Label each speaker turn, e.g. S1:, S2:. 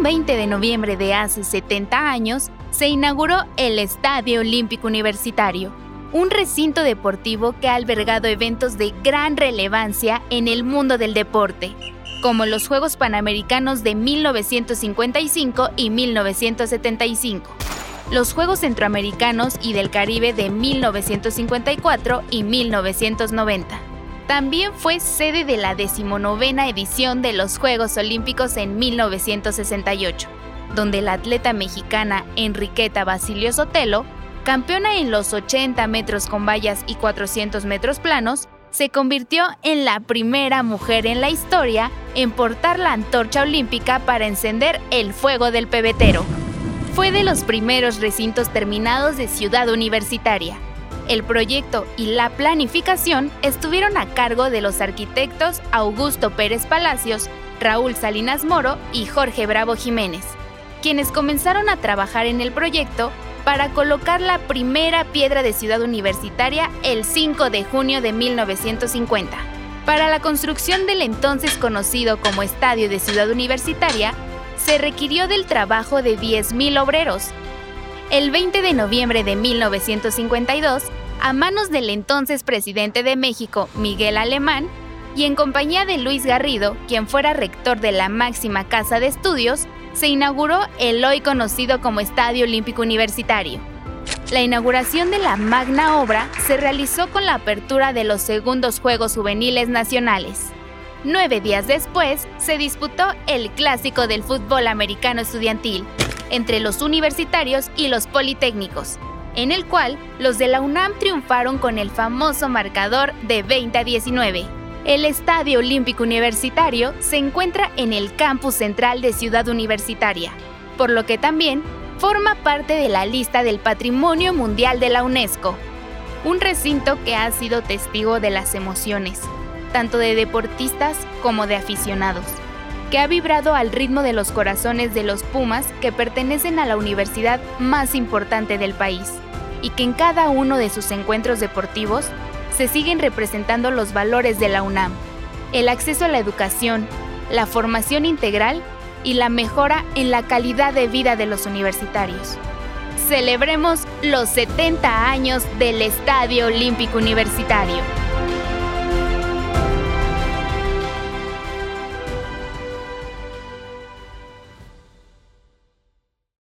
S1: Un 20 de noviembre de hace 70 años se inauguró el Estadio Olímpico Universitario, un recinto deportivo que ha albergado eventos de gran relevancia en el mundo del deporte, como los Juegos Panamericanos de 1955 y 1975, los Juegos Centroamericanos y del Caribe de 1954 y 1990. También fue sede de la decimonovena edición de los Juegos Olímpicos en 1968, donde la atleta mexicana Enriqueta Basilio Sotelo, campeona en los 80 metros con vallas y 400 metros planos, se convirtió en la primera mujer en la historia en portar la antorcha olímpica para encender el fuego del pebetero. Fue de los primeros recintos terminados de Ciudad Universitaria. El proyecto y la planificación estuvieron a cargo de los arquitectos Augusto Pérez Palacios, Raúl Salinas Moro y Jorge Bravo Jiménez, quienes comenzaron a trabajar en el proyecto para colocar la primera piedra de Ciudad Universitaria el 5 de junio de 1950. Para la construcción del entonces conocido como Estadio de Ciudad Universitaria, se requirió del trabajo de 10.000 obreros. El 20 de noviembre de 1952, a manos del entonces presidente de México, Miguel Alemán, y en compañía de Luis Garrido, quien fuera rector de la máxima casa de estudios, se inauguró el hoy conocido como Estadio Olímpico Universitario. La inauguración de la magna obra se realizó con la apertura de los segundos Juegos Juveniles Nacionales. Nueve días después, se disputó el clásico del fútbol americano estudiantil entre los universitarios y los politécnicos, en el cual los de la UNAM triunfaron con el famoso marcador de 20 a 19. El Estadio Olímpico Universitario se encuentra en el campus central de Ciudad Universitaria, por lo que también forma parte de la lista del Patrimonio Mundial de la UNESCO, un recinto que ha sido testigo de las emociones, tanto de deportistas como de aficionados, que ha vibrado al ritmo de los corazones de los Pumas que pertenecen a la universidad más importante del país, y que en cada uno de sus encuentros deportivos se siguen representando los valores de la UNAM, el acceso a la educación, la formación integral y la mejora en la calidad de vida de los universitarios. Celebremos los 70 años del Estadio Olímpico Universitario.